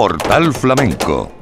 Portal Flamenco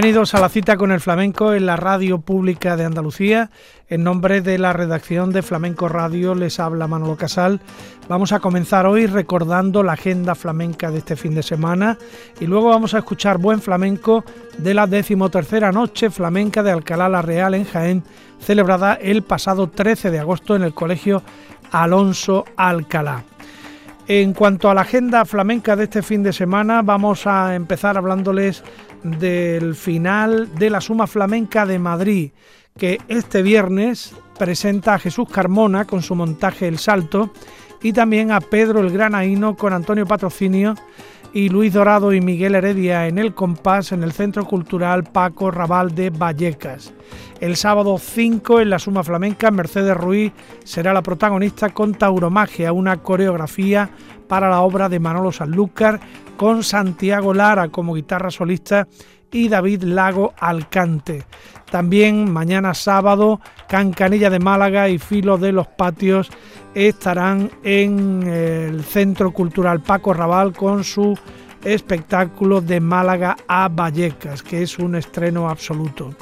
Bienvenidos a la cita con el flamenco en la radio pública de Andalucía. En nombre de la redacción de Flamenco Radio les habla Manolo Casal. Vamos a comenzar hoy recordando la agenda flamenca de este fin de semana y luego vamos a escuchar buen flamenco de la decimotercera noche flamenca de Alcalá la Real en Jaén, celebrada el pasado 13 de agosto en el Colegio Alonso Alcalá. En cuanto a la agenda flamenca de este fin de semana, vamos a empezar hablándoles del final de la Suma Flamenca de Madrid, que este viernes presenta a Jesús Carmona con su montaje El Salto y también a Pedro el Granaíno con Antonio Patrocinio y Luis Dorado y Miguel Heredia en el compás en el Centro Cultural Paco Raval de Vallecas. El sábado 5 en la Suma Flamenca, Mercedes Ruiz será la protagonista con Tauromagia, una coreografía para la obra de Manolo Sanlúcar con Santiago Lara como guitarra solista y David Lago al cante. También mañana sábado, Cancanilla de Málaga y Filo de los Patios estarán en el Centro Cultural Paco Raval con su espectáculo de Málaga a Vallecas, que es un estreno absoluto.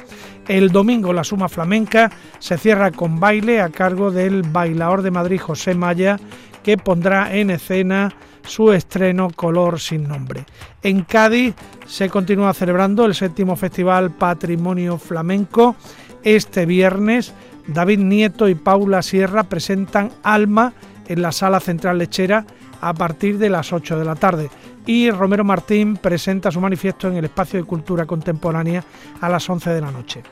El domingo la Suma Flamenca se cierra con baile a cargo del bailador de Madrid José Maya, que pondrá en escena su estreno Color sin nombre. En Cádiz se continúa celebrando el séptimo Festival Patrimonio Flamenco. Este viernes David Nieto y Paula Sierra presentan Alma en la Sala Central Lechera a partir de las 8 de la tarde y Romero Martín presenta su manifiesto en el Espacio de Cultura Contemporánea a las 11 de la noche.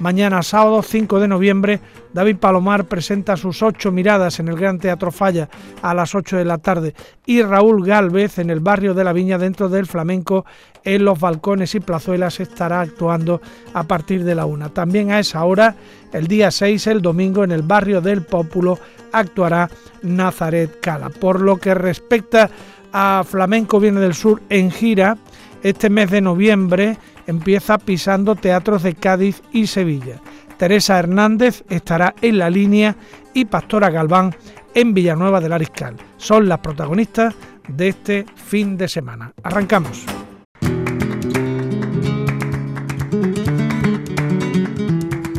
Mañana sábado 5 de noviembre, David Palomar presenta sus ocho miradas en el Gran Teatro Falla a las 8 de la tarde y Raúl Galvez en el barrio de la Viña dentro del flamenco en los balcones y plazuelas estará actuando a partir de la una. También a esa hora, el día 6, el domingo, en el barrio del Pópulo actuará Nazaret Cala. Por lo que respecta a Flamenco Viene del Sur en gira, este mes de noviembre empieza pisando teatros de Cádiz y Sevilla. Teresa Hernández estará en la línea y Pastora Galván en Villanueva del Ariscal. Son las protagonistas de este fin de semana. Arrancamos.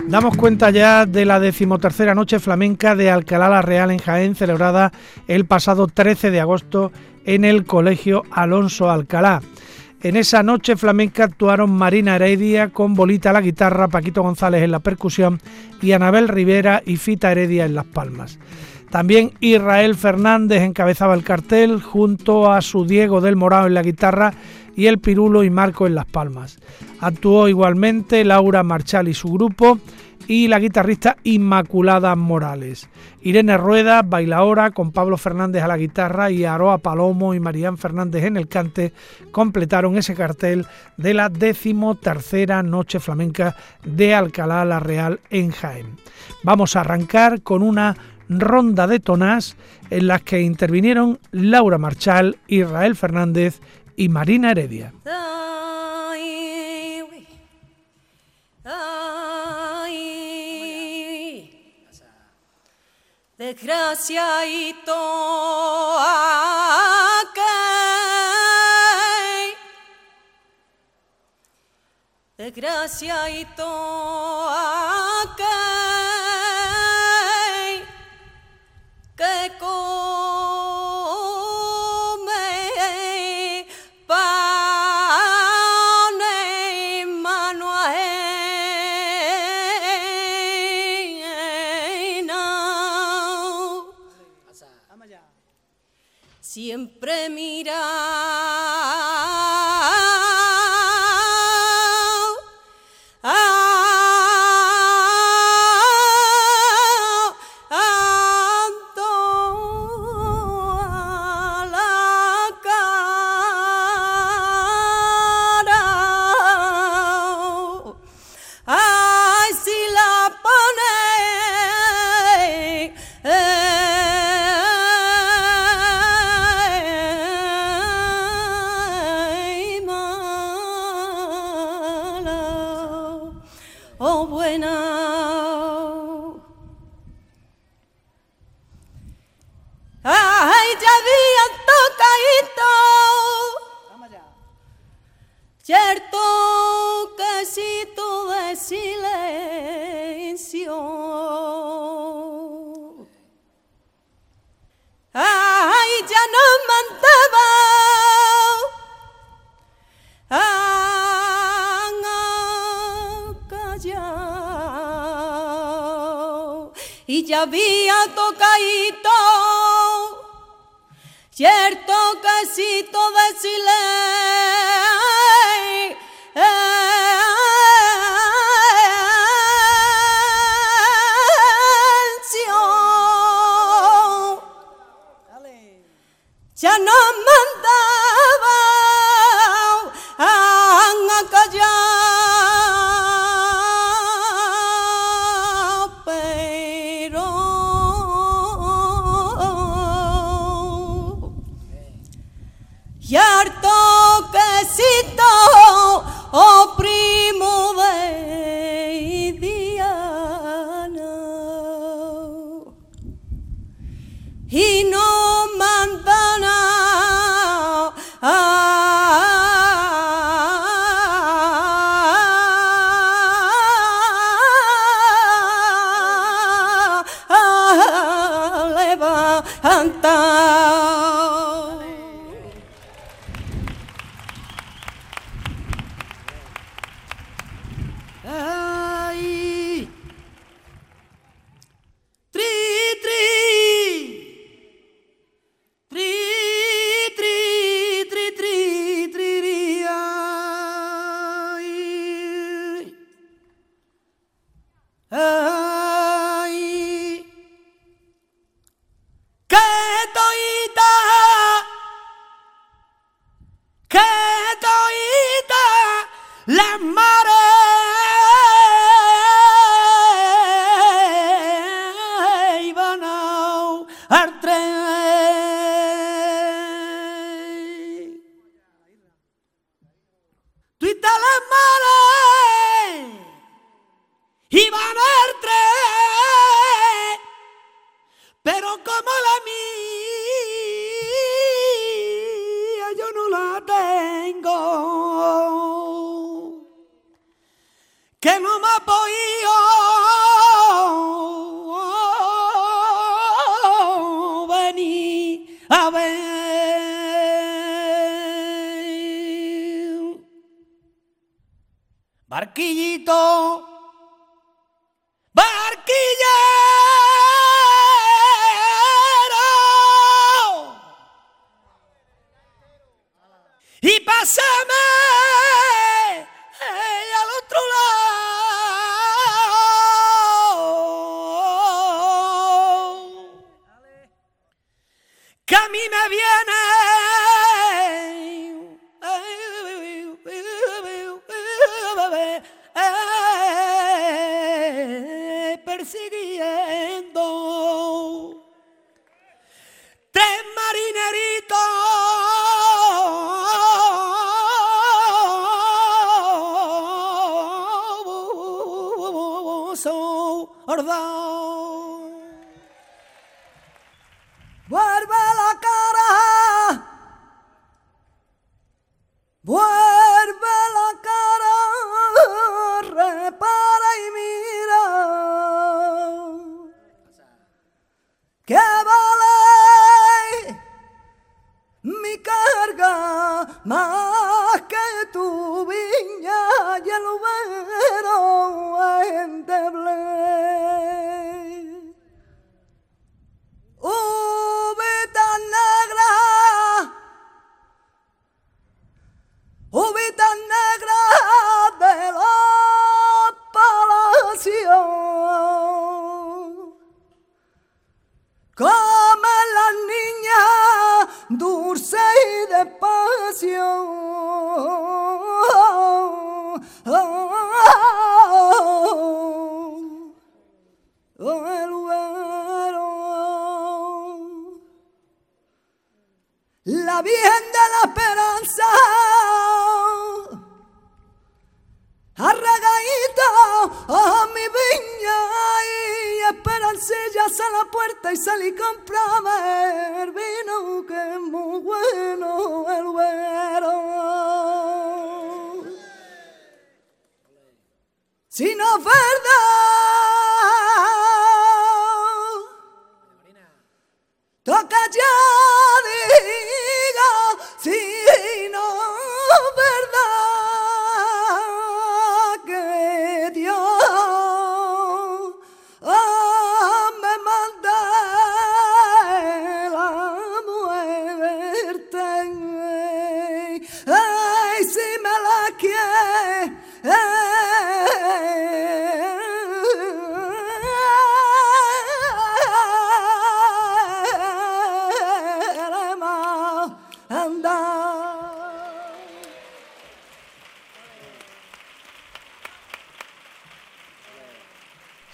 Damos cuenta ya de la decimotercera noche flamenca de Alcalá la Real en Jaén, celebrada el pasado 13 de agosto en el Colegio Alonso Alcalá. En esa noche flamenca actuaron Marina Heredia con Bolita a la guitarra, Paquito González en la percusión y Anabel Rivera y Fita Heredia en las palmas. También Israel Fernández encabezaba el cartel junto a su Diego del Morado en la guitarra y el Pirulo y Marco en las palmas. Actuó igualmente Laura Marchal y su grupo y la guitarrista Inmaculada Morales. Irene Rueda, bailaora, con Pablo Fernández a la guitarra y Aroa Palomo y Marían Fernández en el cante, completaron ese cartel de la decimotercera Noche Flamenca de Alcalá la Real en Jaén. Vamos a arrancar con una ronda de tonás en las que intervinieron Laura Marchal, Israel Fernández y Marina Heredia. Desgraciadito Desgraciadito que Cierto que si todo es silencio. Ay, ya no mandaba. Y ya había tocado, cierto que si todo silencio.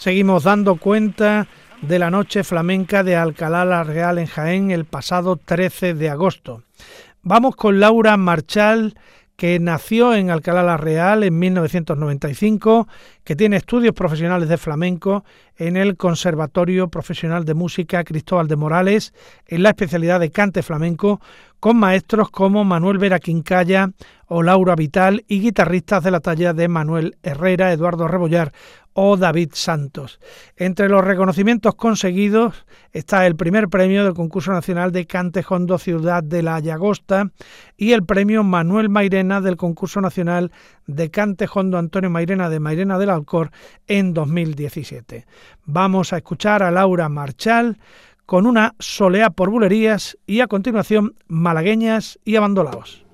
Seguimos dando cuenta de la noche flamenca de Alcalá la Real en Jaén el pasado 13 de agosto. Vamos con Laura Marchal, que nació en Alcalá la Real en 1995, que tiene estudios profesionales de flamenco en el Conservatorio Profesional de Música Cristóbal de Morales, en la especialidad de cante flamenco, con maestros como Manuel Vera Quincaya o Laura Vital y guitarristas de la talla de Manuel Herrera, Eduardo Rebollar o David Santos. Entre los reconocimientos conseguidos está el primer premio del concurso nacional de Cante Hondo Ciudad de la Llagosta y el premio Manuel Mairena del concurso nacional de Cante Hondo Antonio Mairena de Mairena del Alcor en 2017. Vamos a escuchar a Laura Marchal con una solea por bulerías y a continuación malagueñas y abandolaos.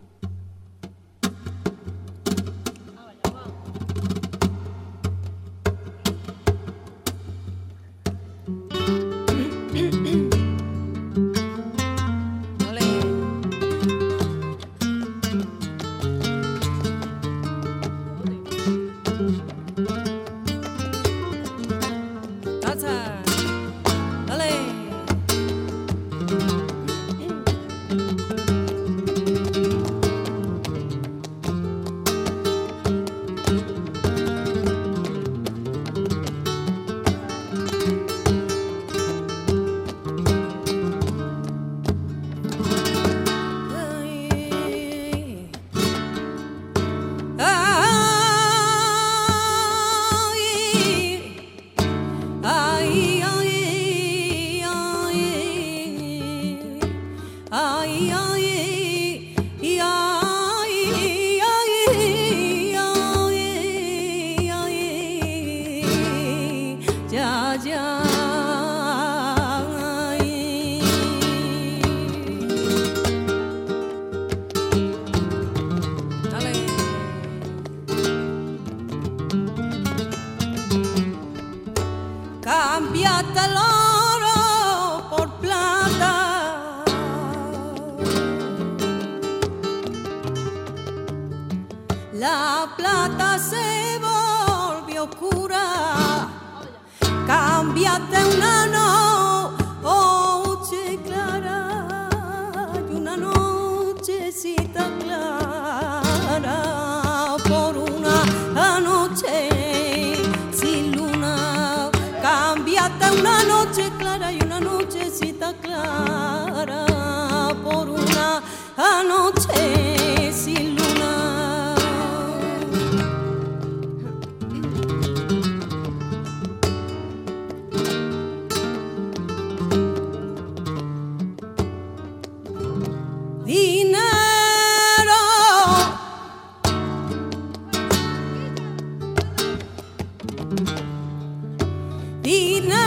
Need not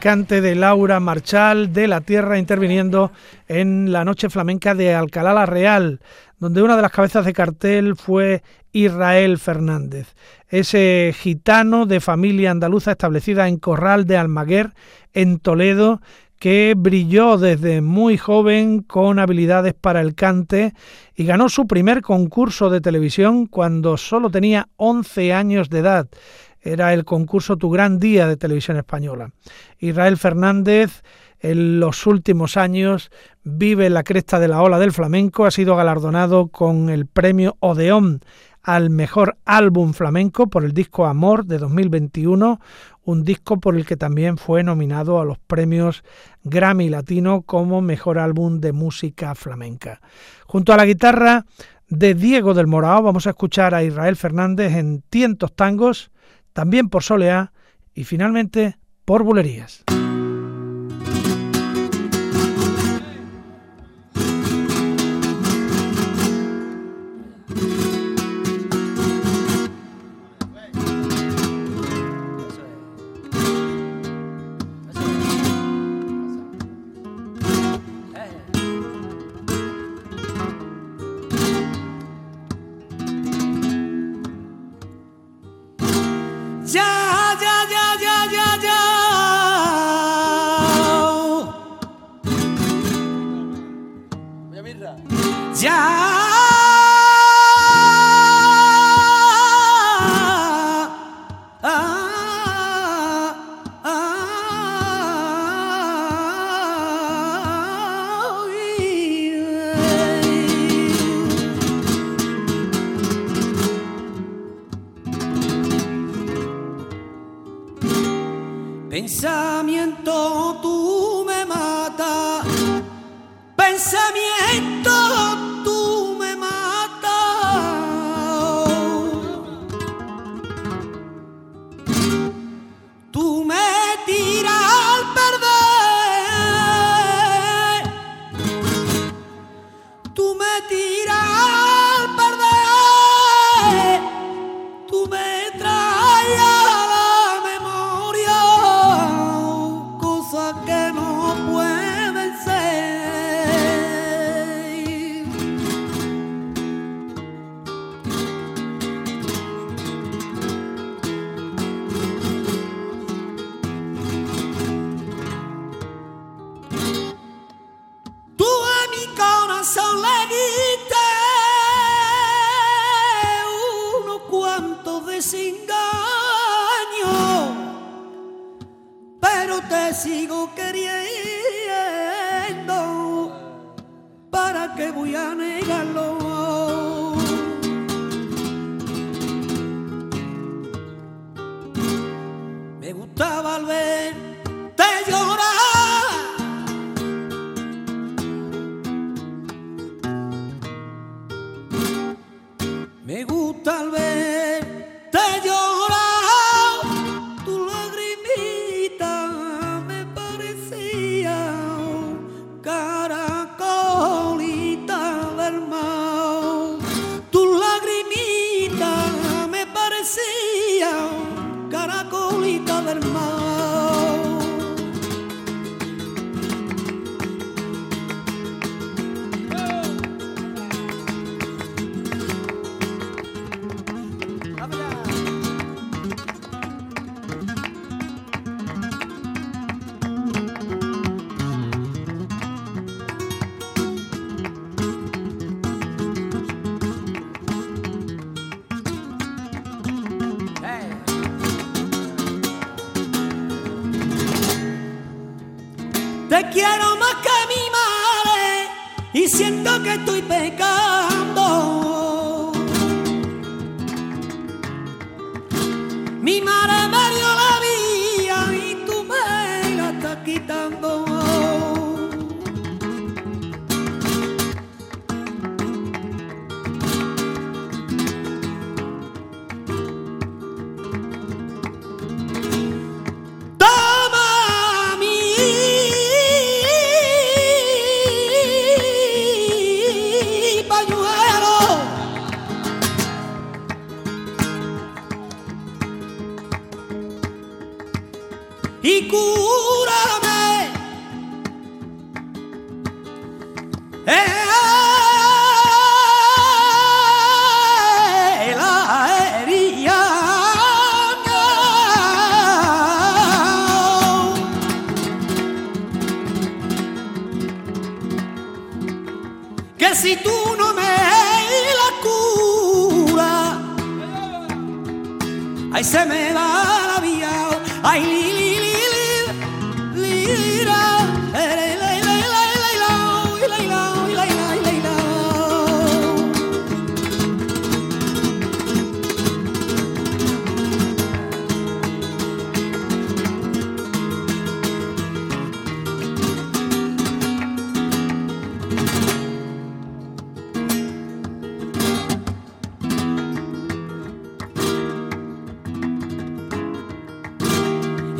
El cante de Laura Marchal de la Tierra interviniendo en la Noche Flamenca de Alcalá la Real, donde una de las cabezas de cartel fue Israel Fernández, ese gitano de familia andaluza establecida en Corral de Almaguer, en Toledo, que brilló desde muy joven con habilidades para el cante y ganó su primer concurso de televisión cuando solo tenía 11 años de edad. Era el concurso Tu Gran Día de Televisión Española. Israel Fernández en los últimos años vive en la cresta de la ola del flamenco, ha sido galardonado con el premio Odeón al mejor álbum flamenco por el disco Amor de 2021, un disco por el que también fue nominado a los premios Grammy Latino como mejor álbum de música flamenca. Junto a la guitarra de Diego del Morao vamos a escuchar a Israel Fernández en Tientos Tangos, también por Soleá y finalmente por Bulerías. quiero más que mi madre y siento que estoy pecando.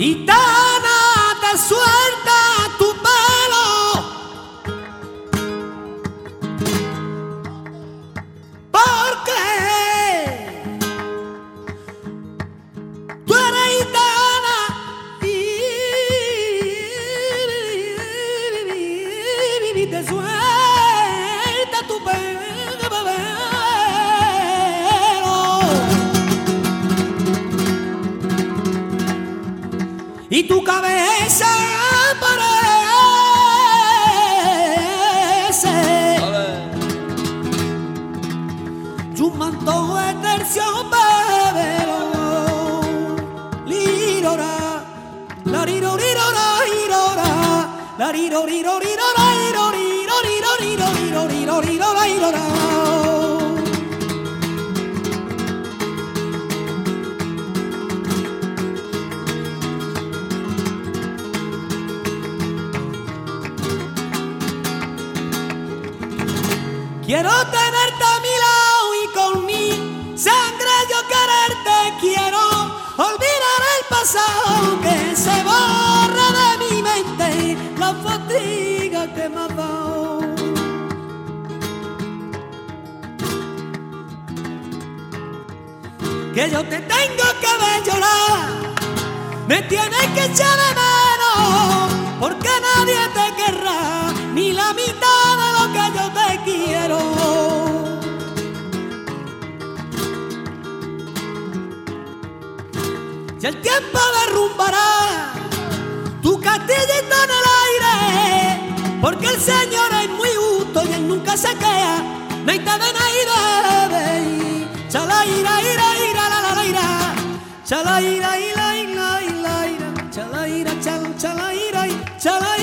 Itaú! el tiempo derrumbará. Tu castillito en el aire, porque el Señor es muy justo y él nunca se queda. Naita de naide, chala ira ira ira la la la ira, chala ira ira ira ira. Ira, chala ira chala chala ira. Chala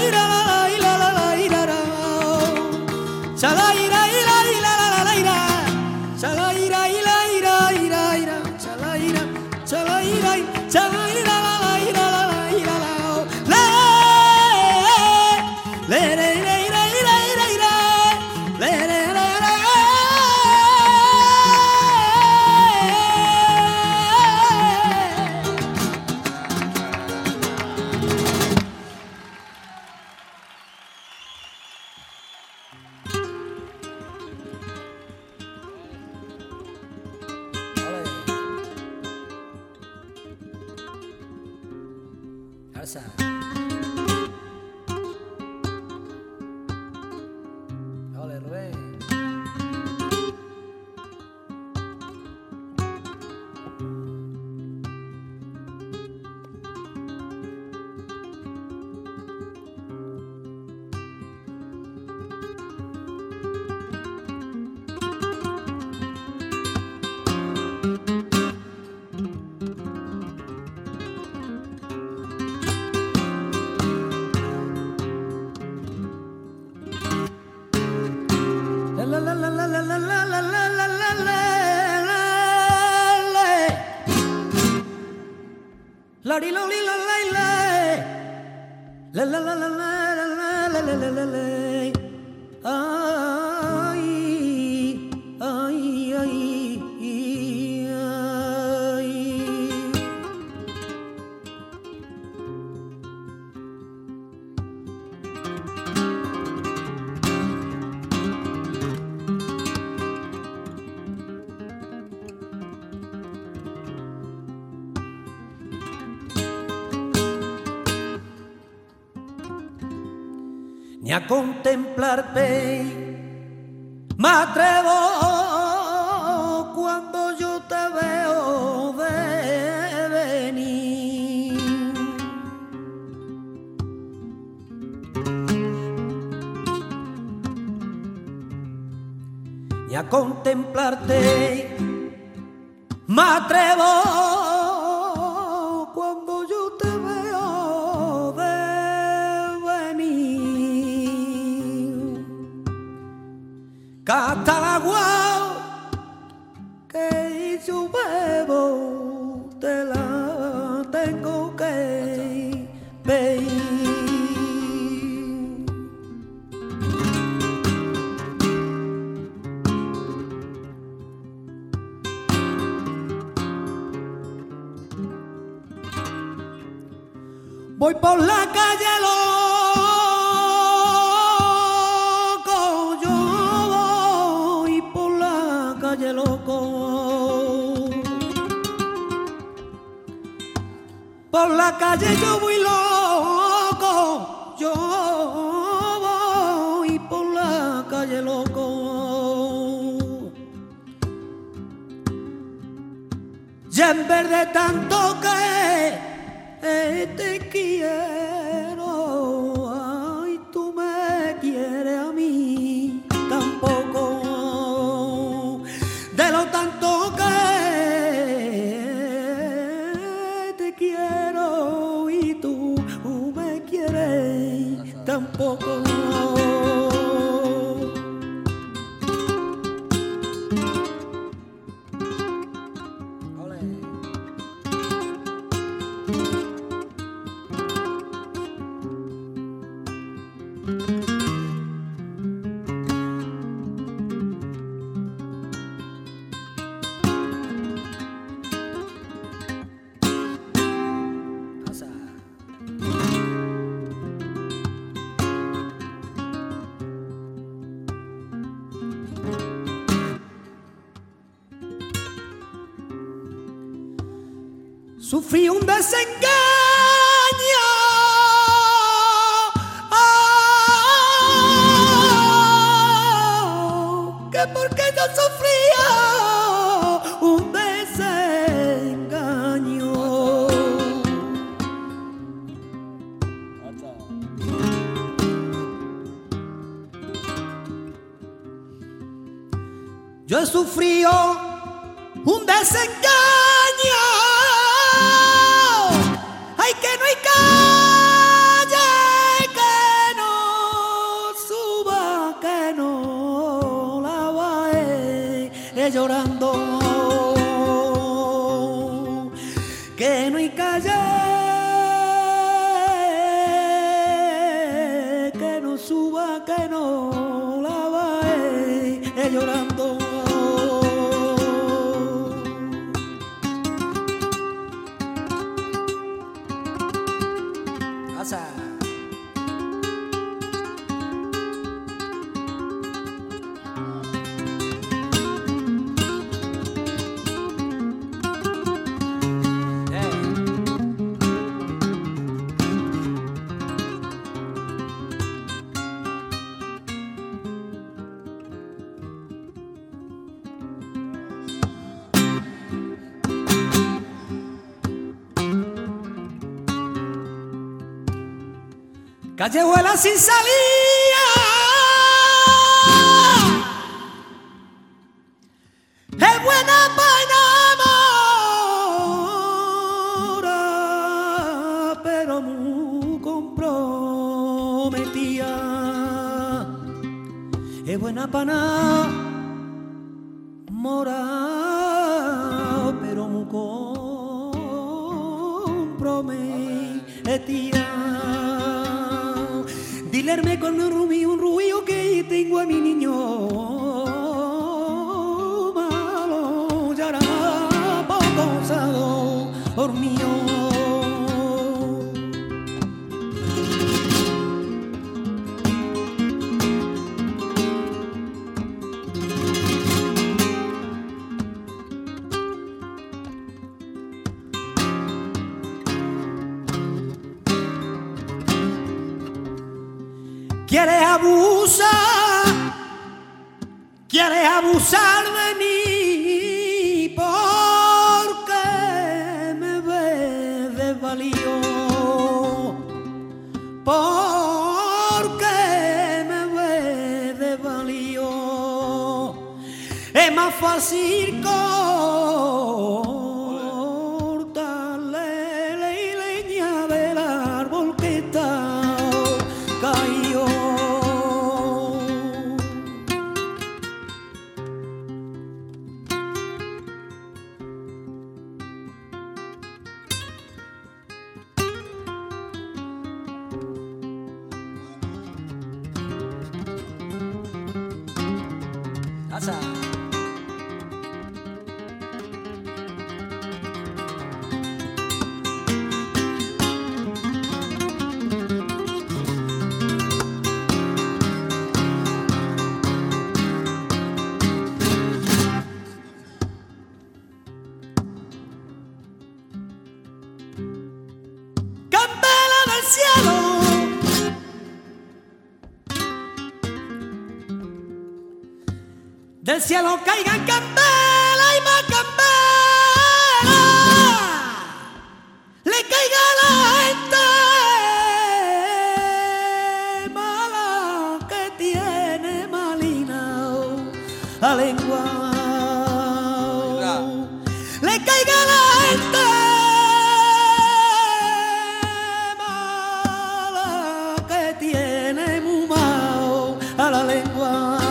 la la la la ah. olvidarte. Me atrevo cuando yo te veo de venir. Y a contemplarte. ya en vez de tanto que eh, te quiero. Que no hay calle Callejuela sin salida. Quieres abusar, quieres abusar de mí porque me ves desvalido, porque me ves desvalido. Es más fácil cortarle cielo caigan candela y más candela. Le caiga la gente mala que tiene malina la lengua. Le caiga la gente mala que tiene muy mal a la lengua.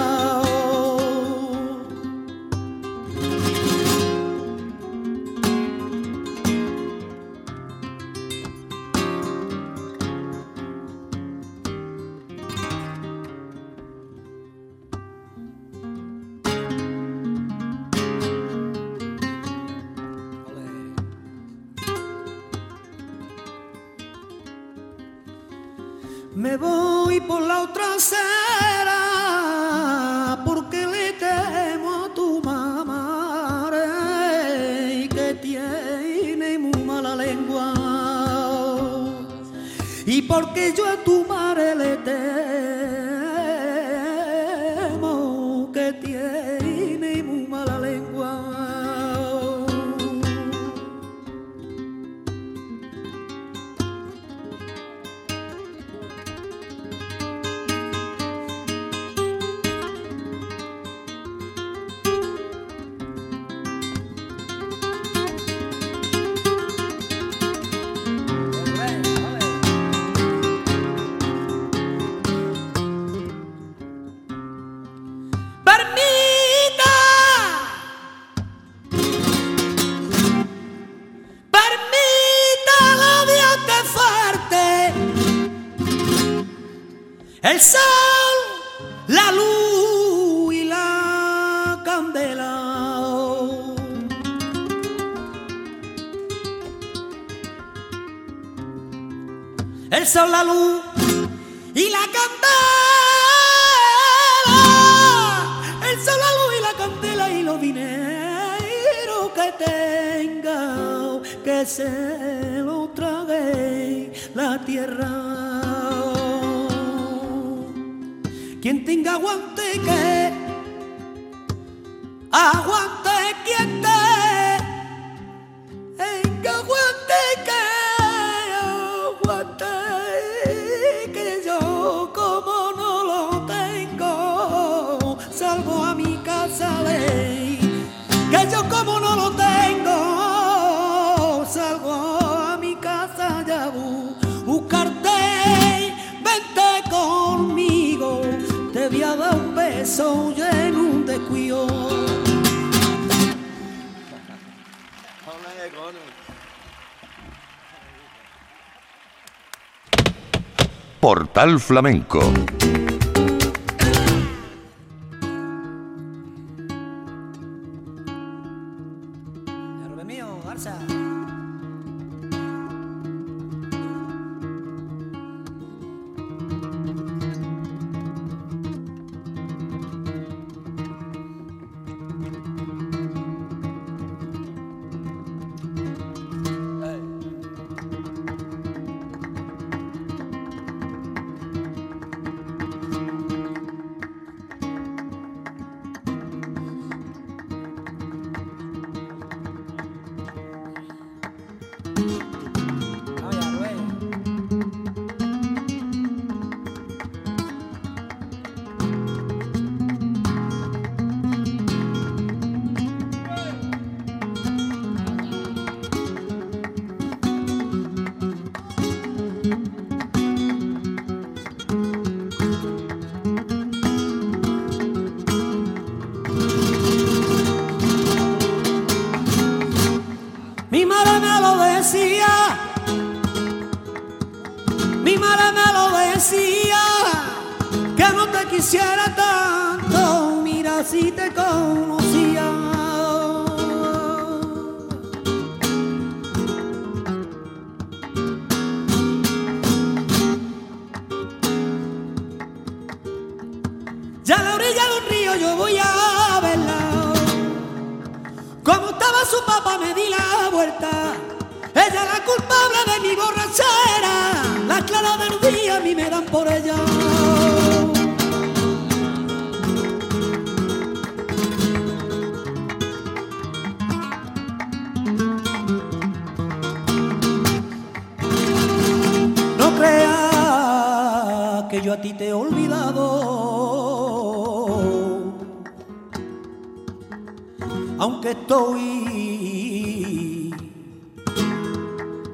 Que tenga, que se lo trague la tierra. Quien tenga aguante que aguante beso y en un descuido. Portal Flamenco quisiera tanto, mira si te conocía. Ya a la orilla de un río yo voy a verla. Como estaba su papá me di la vuelta. Ella la culpable de mi borrachera. La clara del día a mí me dan por ella. Ti te he olvidado. Aunque estoy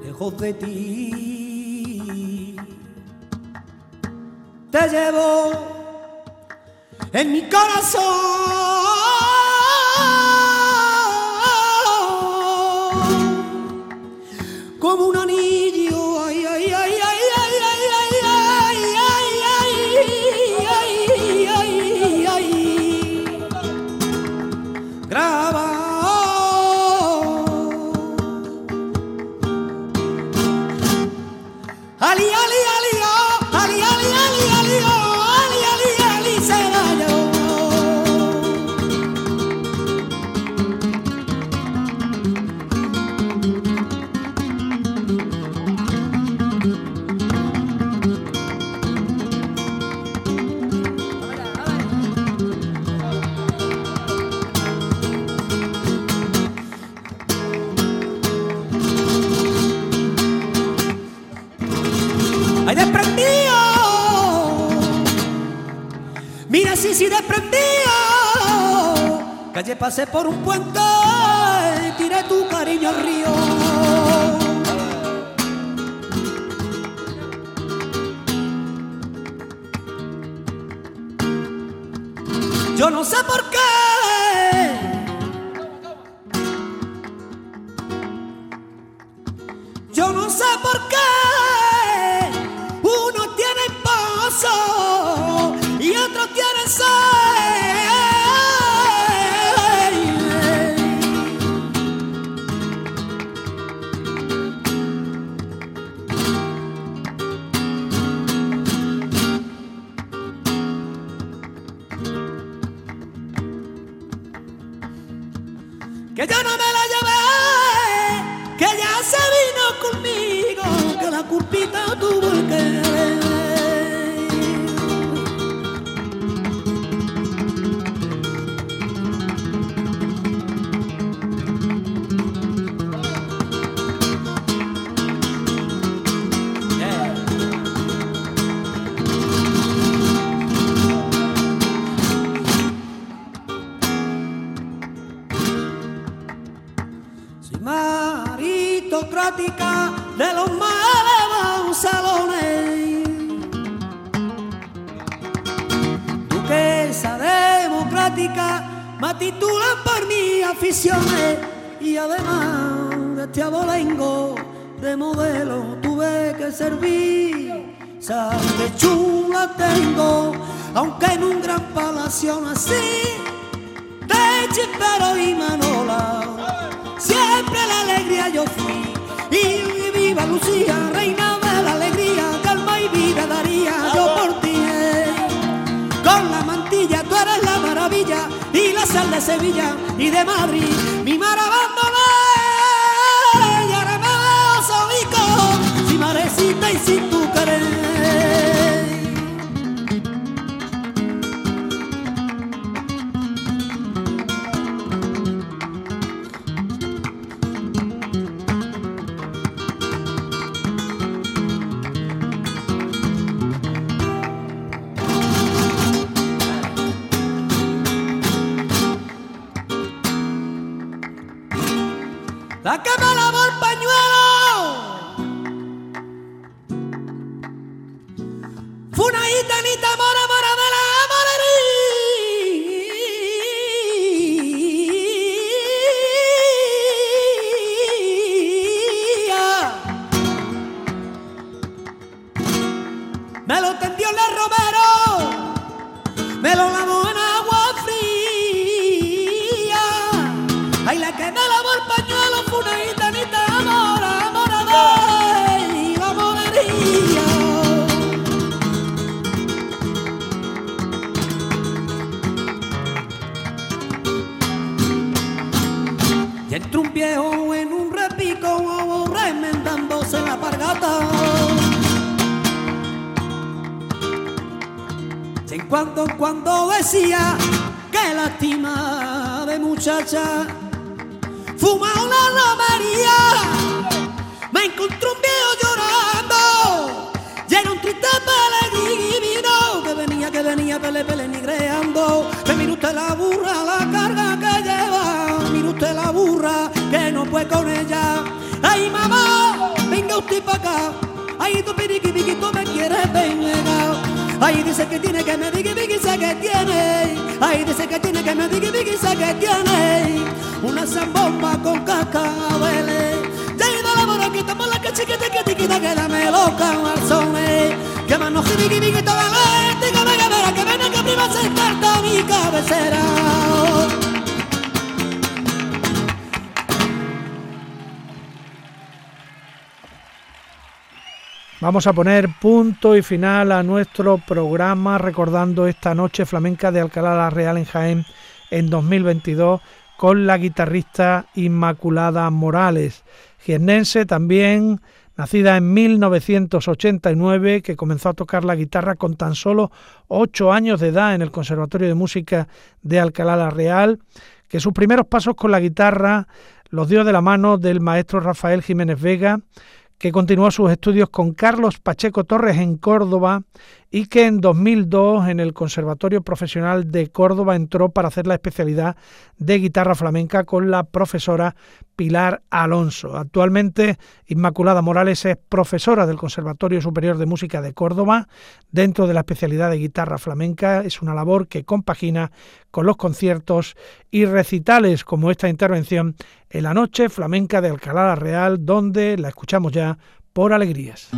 lejos de ti, te llevo en mi corazón pasé por un puente y tiré tu cariño al río. Yo no sé por qué. Maritocrática de los elevados salones. Duquesa democrática, me titulan por mis aficiones. Y además de este abolengo de modelo tuve que servir. Sangre chula tengo, aunque en un gran palacio nací de chispero y manola. Siempre la alegría yo fui. Viva Lucía, reina de la alegría, calma y vida daría yo por ti. eh. Con la mantilla tú eres la maravilla y la sal de Sevilla y de Madrid. Mi mar abandoné y ahora me veo solico, sin marecita y sin tu querer. Cuando decía que lástima de muchacha fuma una romería. Me encontró un viejo llorando era un triste peregrino que venía, que venía pele pele nigreando. Que mire usted la burra, la carga que lleva, mire usted la burra que no puede con ella. Ay mamá, venga usted para acá. Ay, tu piriqui piquito me quiere pegar. Ay, dice que tiene que me diga que tiene. Ay, dice que tiene que me diga y sé que tiene. Una zambomba con cascabeles. Ya he ido a la boroquita por la que chiquita que tiquita que dame loca al sone. Que mano jibiqui biqui toda la gente que me que venga que prima sentarte a mi cabecera. Vamos a poner punto y final a nuestro programa recordando esta noche flamenca de Alcalá la Real en Jaén en 2022 con la guitarrista Inmaculada Morales, jiennense también, nacida en 1989, que comenzó a tocar la guitarra con tan solo ocho años de edad en el Conservatorio de Música de Alcalá la Real, que sus primeros pasos con la guitarra los dio de la mano del maestro Rafael Jiménez Vega, que continuó sus estudios con Carlos Pacheco Torres en Córdoba y que en 2002 en el Conservatorio Profesional de Córdoba entró para hacer la especialidad de guitarra flamenca con la profesora Pilar Alonso. Actualmente Inmaculada Morales es profesora del Conservatorio Superior de Música de Córdoba dentro de la especialidad de guitarra flamenca. Es una labor que compagina con los conciertos y recitales como esta intervención en la noche flamenca de Alcalá la Real donde la escuchamos ya por alegrías.